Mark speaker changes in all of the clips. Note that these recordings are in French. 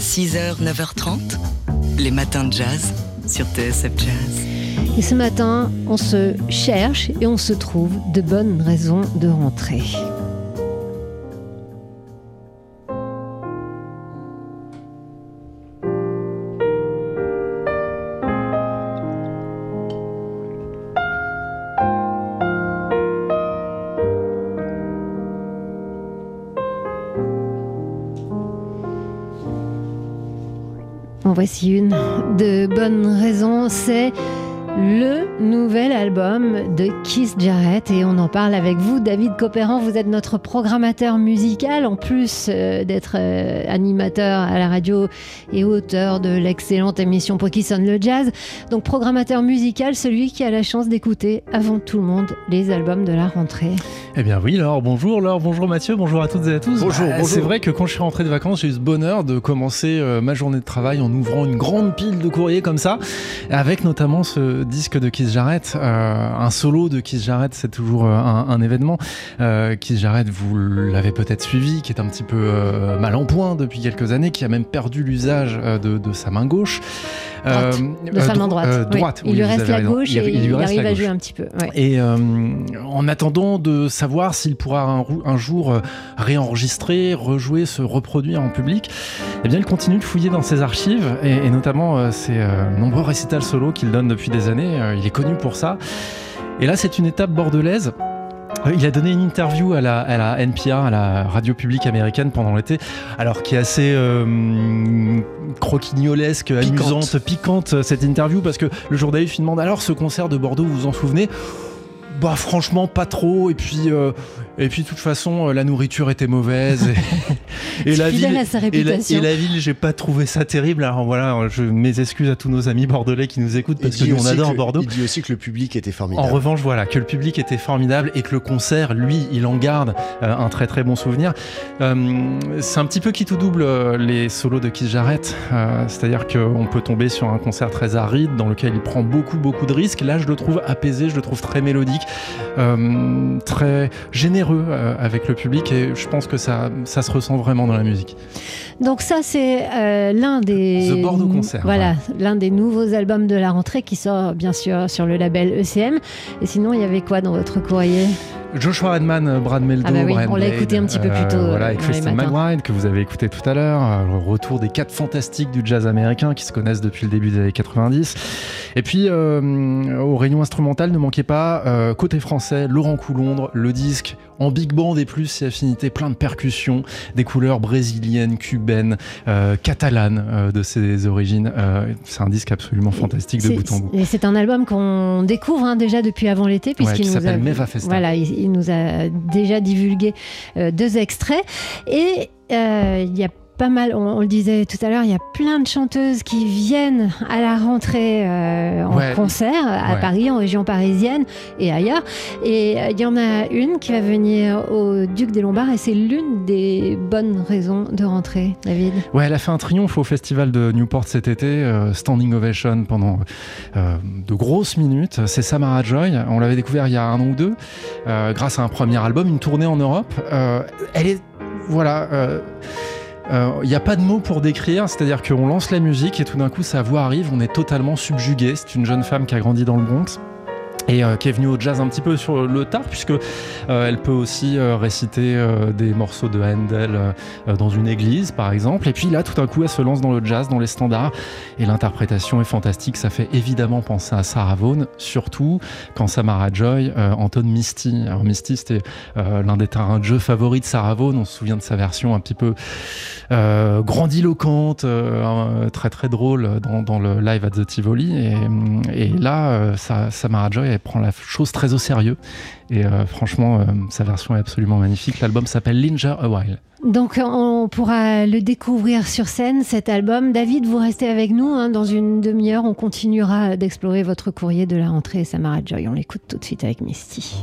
Speaker 1: 6h, 9h30, les matins de jazz sur TSF Jazz.
Speaker 2: Et ce matin, on se cherche et on se trouve de bonnes raisons de rentrer. Voici une de bonnes raisons, c'est le nouvel album de Keith Jarrett et on en parle avec vous, David Copéran. Vous êtes notre programmateur musical en plus euh, d'être euh, animateur à la radio et auteur de l'excellente émission Pour qui sonne le jazz. Donc programmateur musical, celui qui a la chance d'écouter avant tout le monde les albums de la rentrée.
Speaker 3: Eh bien oui, Laure, bonjour Laure, bonjour Mathieu, bonjour à toutes et à tous.
Speaker 4: Bonjour,
Speaker 3: Bah,
Speaker 4: bonjour.
Speaker 3: C'est vrai que quand je suis rentré de vacances, j'ai eu ce bonheur de commencer euh, ma journée de travail en ouvrant une grande pile de courriers comme ça, avec notamment ce disque de Keith Jarrett, euh, un solo de Keith Jarrett, c'est toujours euh, un, un événement. Euh, Keith Jarrett, vous l'avez peut-être suivi, qui est un petit peu euh, mal en point depuis quelques années, qui a même perdu l'usage euh, de, de sa main gauche.
Speaker 2: Droite, de sa main
Speaker 3: dro-
Speaker 2: droite. Oui.
Speaker 3: droite,
Speaker 2: il lui reste la gauche et
Speaker 3: il
Speaker 2: arrive à jouer un petit peu. ouais.
Speaker 3: Et en attendant de savoir s'il pourra un, jour réenregistrer, rejouer, se reproduire en public, eh bien il continue de fouiller dans ses archives et, et notamment ses nombreux récitals solo qu'il donne depuis des années. Il est connu pour ça. Et là, c'est une étape bordelaise. Euh, Il a donné une interview à la, à la NPR, à la radio publique américaine pendant l'été, alors qui est assez euh, croquignolesque,
Speaker 4: Piquante.
Speaker 3: amusante, piquante euh, cette interview, parce que le jour d'Aïf, il demande alors ce concert de Bordeaux, vous vous en souvenez? Bah franchement pas trop et puis euh, et puis de toute façon euh, la nourriture était mauvaise et, et la
Speaker 2: Fidèle
Speaker 3: ville
Speaker 2: à sa
Speaker 3: et la,
Speaker 2: réputation.
Speaker 3: et la ville j'ai pas trouvé ça terrible alors voilà je mes excuses à tous nos amis bordelais qui nous écoutent parce que nous on adore
Speaker 4: que-
Speaker 3: Bordeaux
Speaker 4: Il dit aussi que le public était
Speaker 3: en
Speaker 4: formidable.
Speaker 3: revanche, voilà, que le public était formidable et que le concert, lui, il en garde euh, un très très bon souvenir. Euh, c'est un petit peu qui tout double euh, les solos de Keith Jarrett, Euh, c'est-à-dire qu'on peut tomber sur un concert très aride dans lequel il prend beaucoup beaucoup de risques. Là, je le trouve apaisé, je le trouve très mélodique, euh, très généreux euh, avec le public et je pense que ça, ça se ressent vraiment dans la musique.
Speaker 2: Donc ça, c'est euh, l'un des...
Speaker 3: The Bordeaux Concert,
Speaker 2: Voilà, l'un des nouveaux albums de la rentrée qui sort bien sûr sur le label ECM. Et sinon, il y avait quoi dans votre courrier?
Speaker 3: Joshua Redman, euh, Brad Meldo,
Speaker 2: Ah bah oui, on l'a écouté un petit peu plus tôt, euh,
Speaker 3: voilà, et Kristen. McBride que vous avez écouté tout à l'heure. euh, Le retour des quatre fantastiques du jazz américain qui se connaissent depuis le début des années 90. Et puis euh, aux réunions instrumentales, ne manquez pas euh, côté français, Laurent Coulondre, le disque en big band et plus et affinités, plein de percussions, des couleurs brésiliennes, cubaines, catalanes de ses origines. C'est un disque absolument fantastique de bout en bout.
Speaker 2: Et c'est un album qu'on découvre hein, déjà depuis avant l'été, puisqu'il
Speaker 3: qui
Speaker 2: nous
Speaker 3: s'appelle
Speaker 2: a,
Speaker 3: Meva Festa.
Speaker 2: Voilà, il, il nous a déjà divulgué euh, deux extraits. Et euh, il y a pas mal, on, on le disait tout à l'heure, il y a plein de chanteuses qui viennent à la rentrée euh, en
Speaker 3: Ouais.
Speaker 2: concert à
Speaker 3: Ouais.
Speaker 2: Paris, en région parisienne et ailleurs. Et euh, il y en a une qui va venir au Duc des Lombards et c'est l'une des bonnes raisons de rentrer, David.
Speaker 3: Ouais, elle a fait un triomphe au festival de Newport cet été, euh, standing ovation pendant euh, de grosses minutes. C'est Samara Joy, on l'avait découvert il y a un an ou deux, grâce à un premier album, une tournée en Europe. Elle est, voilà. Euh, il n'y a pas de mots pour décrire, c'est-à-dire qu'on lance la musique et tout d'un coup sa voix arrive, on est totalement subjugué. C'est une jeune femme qui a grandi dans le Bronx et euh, qui est venue au jazz un petit peu sur le tard puisque euh, elle peut aussi euh, réciter des morceaux de Handel dans une église par exemple. Et puis là tout d'un coup elle se lance dans le jazz dans les standards. Et l'interprétation est fantastique. Ça fait évidemment penser à Sarah Vaughan surtout quand Samara Joy entonne Misty alors Misty c'était l'un des terrains de jeu favoris de Sarah Vaughan. On se souvient de sa version un petit peu grandiloquente très très drôle dans, le live at the Tivoli. Et, et là Samara Joy elle prend la chose très au sérieux et euh, franchement euh, sa version est absolument magnifique l'album s'appelle Linger a While
Speaker 2: Donc on pourra le découvrir sur scène, cet album. David, vous restez avec nous. hein. Dans une demi-heure, on continuera d'explorer votre courrier de la rentrée Samara Joy. On l'écoute tout de suite avec Misty.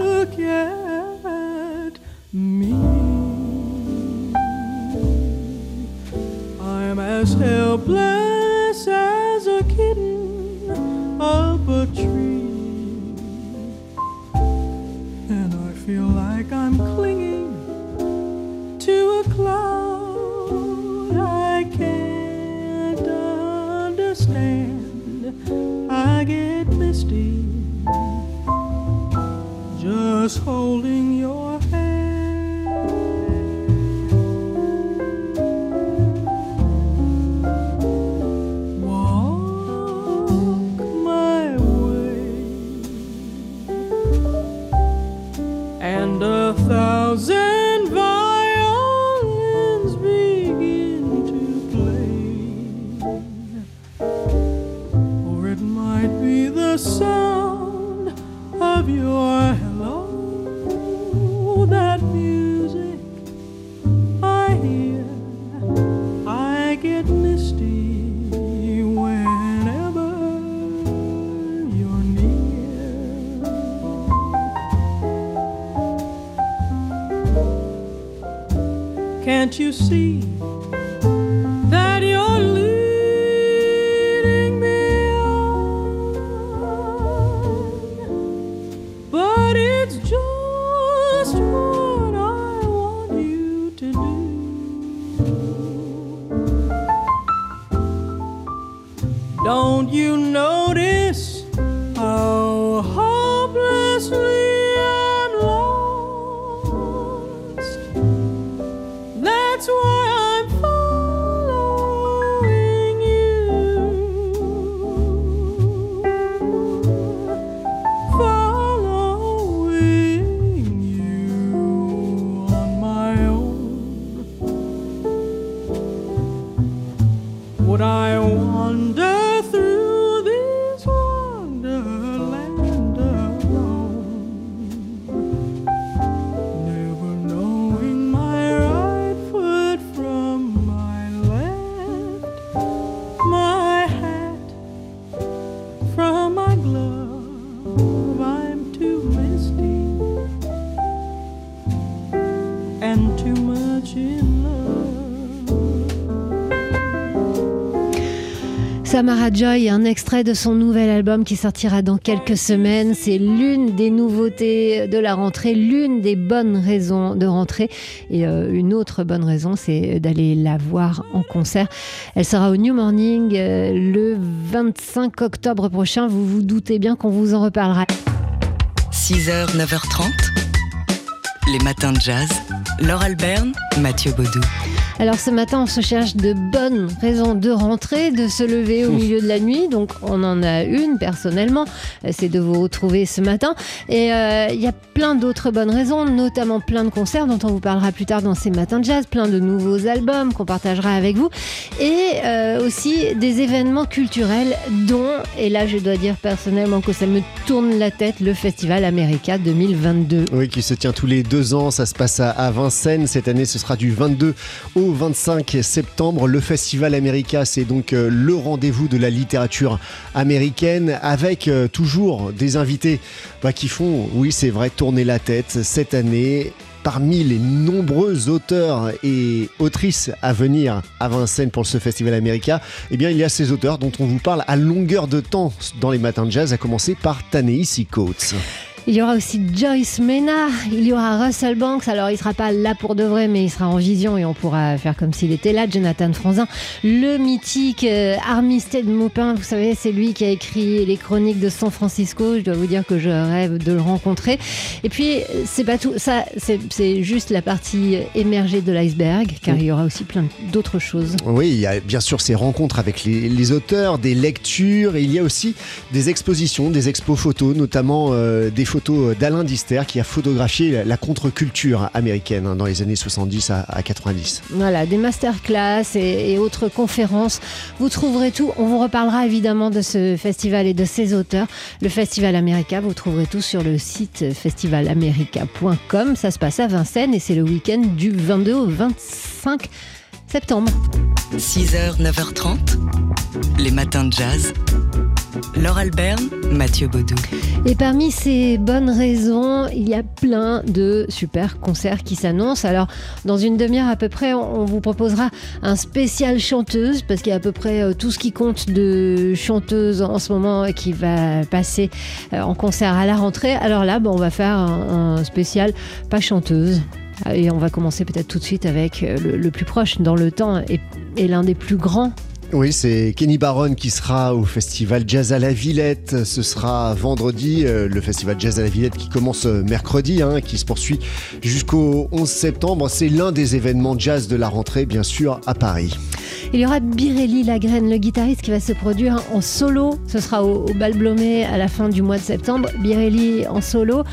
Speaker 5: Look at me. Blood. And a thousand what I want.
Speaker 2: Joy, un extrait de son nouvel album qui sortira dans quelques semaines. C'est l'une des nouveautés de la rentrée, l'une des bonnes raisons de rentrer. Et euh, une autre bonne raison, c'est d'aller la voir en concert. Elle sera au New Morning euh, le 25 octobre prochain. Vous vous doutez bien qu'on vous en reparlera.
Speaker 1: 6h, 9h30. Les matins de jazz. Laure Alberne, Mathieu Baudou.
Speaker 2: Alors ce matin, on se cherche de bonnes raisons de rentrer, de se lever au milieu de la nuit. Donc on en a une personnellement, euh, c'est de vous retrouver ce matin. Et euh, il y a plein d'autres bonnes raisons, notamment plein de concerts dont on vous parlera plus tard dans ces matins de jazz, plein de nouveaux albums qu'on partagera avec vous, et euh, aussi des événements culturels dont, et là je dois dire personnellement que ça me tourne la tête, le Festival America 2022.
Speaker 4: Oui, qui se tient tous les deux ans. Ça se passe à- à Vincennes. Cette année, ce sera du 22 au 25 septembre. Le Festival America, c'est donc euh, le rendez-vous de la littérature américaine avec euh, toujours des invités bah, qui font, oui, c'est vrai, tourner la tête cette année. Parmi les nombreux auteurs et autrices à venir à Vincennes pour ce Festival America, eh bien, il y a ces auteurs dont on vous parle à longueur de temps dans les matins de jazz, à commencer par Tanei Coates.
Speaker 2: Il y aura aussi Joyce Mena, il y aura Russell Banks, alors il sera pas là pour de vrai, mais il sera en vision et on pourra faire comme s'il était là. Jonathan Franzin, le mythique euh, Armistead Maupin, vous savez, c'est lui qui a écrit les chroniques de San Francisco. Je dois vous dire que je rêve de le rencontrer. Et puis, c'est pas tout, ça, c'est juste la partie émergée de l'iceberg, car il y aura aussi plein d'autres choses.
Speaker 4: Oui, il y a bien sûr ces rencontres avec les, les auteurs, des lectures, et il y a aussi des expositions, des expos photos, notamment euh, des photos d'Alain Dister qui a photographié la, contre-culture américaine hein, dans les années 70 à, à 90.
Speaker 2: Voilà, des masterclass et, et autres conférences. Vous trouverez tout. On vous reparlera évidemment de ce festival et de ses auteurs. Le Festival America, vous trouverez tout sur le site festivalamerica.com. Ça se passe à Vincennes et c'est le week-end du 22 au 25 septembre.
Speaker 1: 6h, 9h30. Les matins de jazz. Laure Alberne, Mathieu Baudou.
Speaker 2: Et parmi ces bonnes raisons, il y a plein de super concerts qui s'annoncent. Alors, dans une demi-heure à peu près, on vous proposera un spécial chanteuse, parce qu'il y a à peu près euh, tout ce qui compte de chanteuse en ce moment qui va passer euh, en concert à la rentrée. Alors là, bon, on va faire un, spécial pas chanteuse. Et on va commencer peut-être tout de suite avec euh, le, plus proche dans le temps et l'un des plus grands
Speaker 4: Oui, c'est Kenny Barron qui sera au festival Jazz à la Villette. Ce sera vendredi, euh, le festival Jazz à la Villette qui commence euh, mercredi, hein, qui se poursuit jusqu'au 11 septembre. C'est l'un des événements jazz de la rentrée, bien sûr, à Paris.
Speaker 2: Il y aura Birelli Lagrène, le guitariste qui va se produire en solo. Ce sera au, au Bal Blomé à la fin du mois de septembre. Birelli en solo,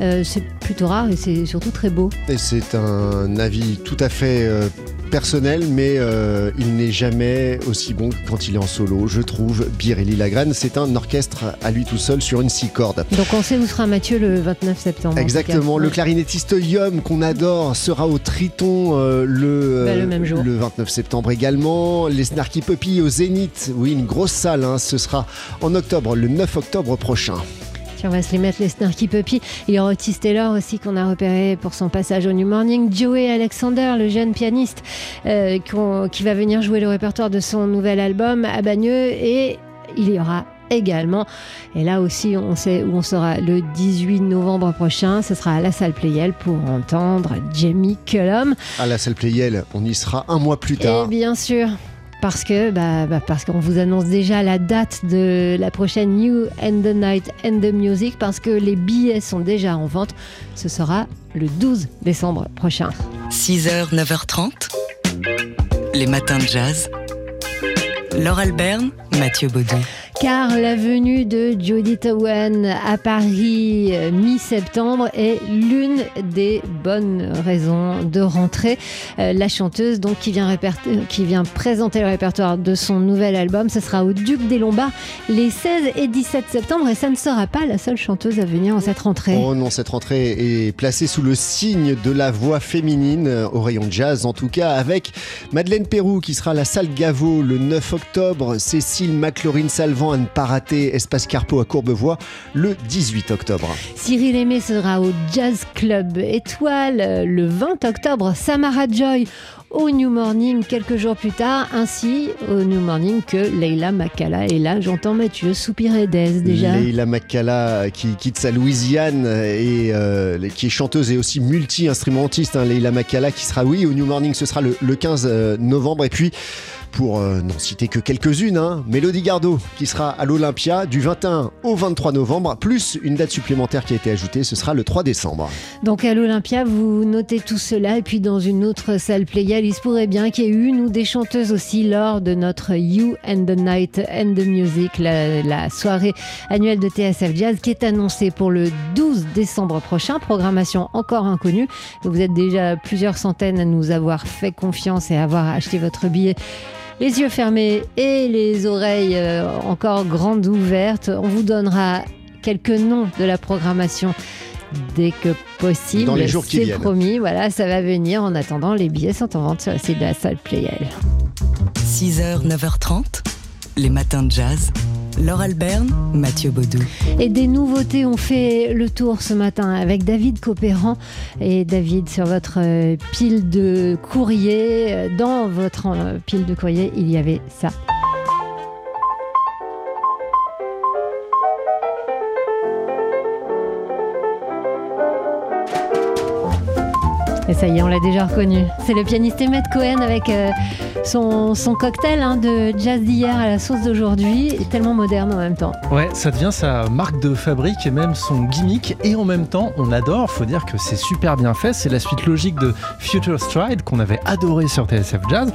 Speaker 2: euh, c'est plutôt rare et c'est surtout très beau.
Speaker 4: Et c'est un avis tout à fait euh, personnel, mais euh, il n'est jamais aussi bon que quand il est en solo, je trouve. Birelli Lagrène, c'est un orchestre à lui tout seul sur une six cordes.
Speaker 2: Donc on sait où sera Mathieu le 29 septembre.
Speaker 4: Exactement, le clarinettiste Yum qu'on adore sera au Triton euh, le,
Speaker 2: Bah, le même jour.
Speaker 4: le 29 septembre également. Les Snarky Puppy au Zénith, oui, une grosse salle, hein, ce sera en octobre, le 9 octobre prochain.
Speaker 2: On va se les mettre les Snarky Puppy. Il y aura Otis Taylor aussi qu'on a repéré pour son passage au New Morning. Joey Alexander, le jeune pianiste euh, qui va venir jouer le répertoire de son nouvel album à Bagneux. Et il y aura également, et là aussi on sait où on sera le 18 novembre prochain, ce sera à la salle Playel pour entendre Jamie Cullum.
Speaker 4: À la salle Playel, on y sera un mois plus
Speaker 2: Et
Speaker 4: tard.
Speaker 2: bien sûr, parce que bah, bah, qu'on vous annonce déjà la date de la prochaine New and the Night and the Music, parce que les billets sont déjà en vente. Ce sera le 12 décembre prochain.
Speaker 1: 6h, 9h30. Les matins de jazz. Laure Alberne, Mathieu Baudou.
Speaker 2: Car la venue de Judith Owen à Paris euh, mi-septembre est l'une des bonnes raisons de rentrer. Euh, la chanteuse donc qui vient, présenter le répertoire de son nouvel album, ce sera au Duc des Lombards les 16 et 17 septembre et ça ne sera pas la seule chanteuse à venir en cette rentrée.
Speaker 4: Oh non, cette rentrée est placée sous le signe de la voix féminine euh, au rayon jazz, en tout cas avec Madeleine Pérou qui sera à la salle Gaveau le 9 octobre, Cécile McLaurin Salvant à ne pas rater, Espace Carpo à Courbevoie le 18 octobre.
Speaker 2: Cyril Aimé sera au Jazz Club Étoile le 20 octobre. Samara Joy au New Morning quelques jours plus tard, ainsi au New Morning que Leila Makala. Et là, j'entends Mathieu soupirer d'aise déjà.
Speaker 4: Leila Makala qui quitte sa Louisiane et euh, qui est chanteuse et aussi multi-instrumentiste. Hein, Leila Makala qui sera, oui, au New Morning, ce sera le, le 15 euh, novembre. Et puis, pour euh, n'en citer que quelques-unes, hein, Mélodie Gardot qui sera à l'Olympia du 21 au 23 novembre, plus une date supplémentaire qui a été ajoutée, ce sera le 3 décembre.
Speaker 2: Donc à l'Olympia, vous notez tout cela. Et puis dans une autre salle Playel, il se pourrait bien qu'il y ait une ou des chanteuses aussi lors de notre You and the Night and the Music, la, la soirée annuelle de TSF Jazz qui est annoncée pour le 12 décembre prochain. Programmation encore inconnue. Vous êtes déjà plusieurs centaines à nous avoir fait confiance et avoir acheté votre billet les yeux fermés et les oreilles euh, encore grandes ouvertes. On vous donnera quelques noms de la programmation dès que possible.
Speaker 4: Dans les jours qui
Speaker 2: C'est
Speaker 4: viennent.
Speaker 2: promis, voilà, ça va venir. En attendant, les billets sont en vente sur le site de la salle Playel.
Speaker 1: 6h, 9h30. Les matins de jazz. Laure Alberne, Mathieu Baudou.
Speaker 2: Et des nouveautés ont fait le tour ce matin avec David Copéran. Et David, sur votre euh, pile de courrier, dans votre euh, pile de courrier, il y avait ça. Et ça y est, on l'a déjà reconnu. C'est le pianiste Emmett Cohen avec euh, son, cocktail hein, de jazz d'hier à la sauce d'aujourd'hui, et tellement moderne en même temps.
Speaker 3: Ouais, ça devient sa marque de fabrique et même son gimmick. Et en même temps, on adore. Faut dire que c'est super bien fait. C'est la suite logique de Future Stride qu'on avait adoré sur TSF Jazz.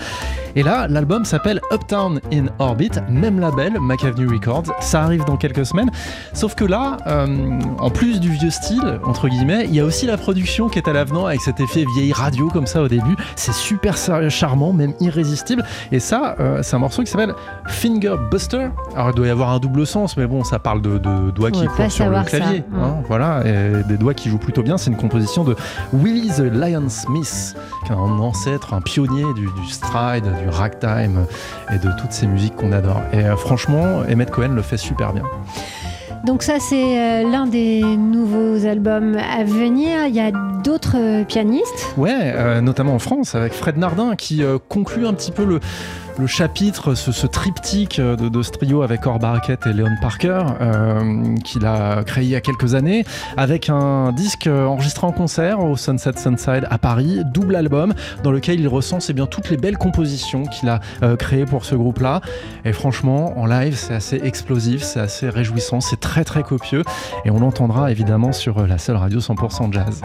Speaker 3: Et là, l'album s'appelle Uptown in Orbit, même label, Mac Avenue Records. Ça arrive dans quelques semaines. Sauf que là, euh, en plus du vieux style, entre guillemets, il y a aussi la production qui est à l'avenant avec cet effet vieille radio comme ça au début. C'est super charmant, même irrésistible. Et ça, euh, c'est un morceau qui s'appelle Finger Buster. Alors il doit y avoir un double sens, mais bon, ça parle de, de doigts qui courent sur le clavier.
Speaker 2: Ouais.
Speaker 3: hein, voilà, et des doigts qui jouent plutôt bien. C'est une composition de Willie the Lion Smith, qui est un ancêtre, un pionnier du, du stride, du ragtime et de toutes ces musiques qu'on adore. Et euh, franchement, Emmett Cohen le fait super bien.
Speaker 2: Donc ça, c'est euh, l'un des nouveaux albums à venir. Il y a d'autres euh, pianistes.
Speaker 3: Ouais, euh, notamment en France, avec Fred Nardin, qui conclut un petit peu le, le chapitre, ce, ce triptyque de, de ce trio avec Or Barrett et Leon Parker, euh, qu'il a créé il y a quelques années, avec un disque enregistré en concert au Sunset Sunside à Paris, double album, dans lequel il recense eh bien, toutes les belles compositions qu'il a euh, créées pour ce groupe-là. Et franchement, en live, c'est assez explosif, c'est assez réjouissant, c'est très très copieux, et on l'entendra évidemment sur la seule radio 100% jazz.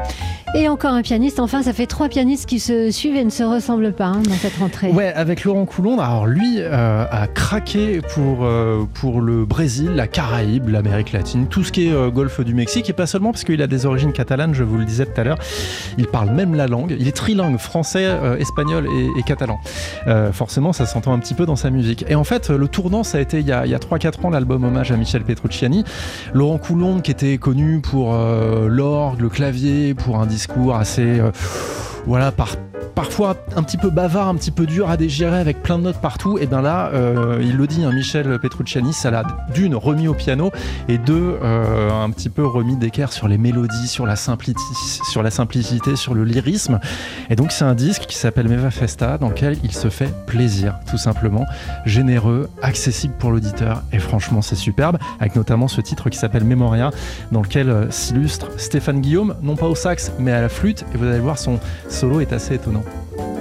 Speaker 2: Et encore un pianiste. Enfin, ça fait trois pianistes qui se suivent et ne se ressemblent pas hein, dans cette rentrée.
Speaker 3: Ouais, avec Laurent Coulon. Alors lui euh, a craqué pour, euh, pour le Brésil, la Caraïbe, l'Amérique latine, tout ce qui est euh, golfe du Mexique, et pas seulement parce qu'il a des origines catalanes, je vous le disais tout à l'heure. Il parle même la langue. Il est trilingue, français, espagnol et, catalan. Forcément, ça s'entend un petit peu dans sa musique. Et en fait, le tournant, ça a été il y a, il y a 3-4 ans, l'album hommage à Michel Petrucciani. Laurent Coulon, qui était connu pour l'orgue, le clavier, pour un discours assez... voilà, par, parfois un petit peu bavard, un petit peu dur à dégérer avec plein de notes partout, et bien là, euh, il le dit, hein, Michel Petrucciani, ça l'a d'une remis au piano et deux, euh, un petit peu remis d'équerre sur les mélodies, sur la, simplicité, sur la simplicité, sur le lyrisme. Et donc c'est un disque qui s'appelle Meva Festa, dans lequel il se fait plaisir, tout simplement, généreux, accessible pour l'auditeur, et franchement c'est superbe, avec notamment ce titre qui s'appelle Memoria, dans lequel euh, s'illustre Stéphane Guillaume, non pas au sax, mais à la flûte, et vous allez voir son solo est assez étonnant.
Speaker 5: now.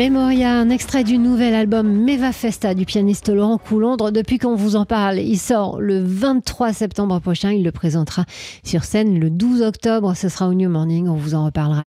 Speaker 2: Memoria, un extrait du nouvel album Meva Festa du pianiste Laurent Coulondre. Depuis qu'on vous en parle, il sort le 23 septembre prochain. Il le présentera sur scène le 12 octobre. Ce sera au New Morning. On vous en reparlera.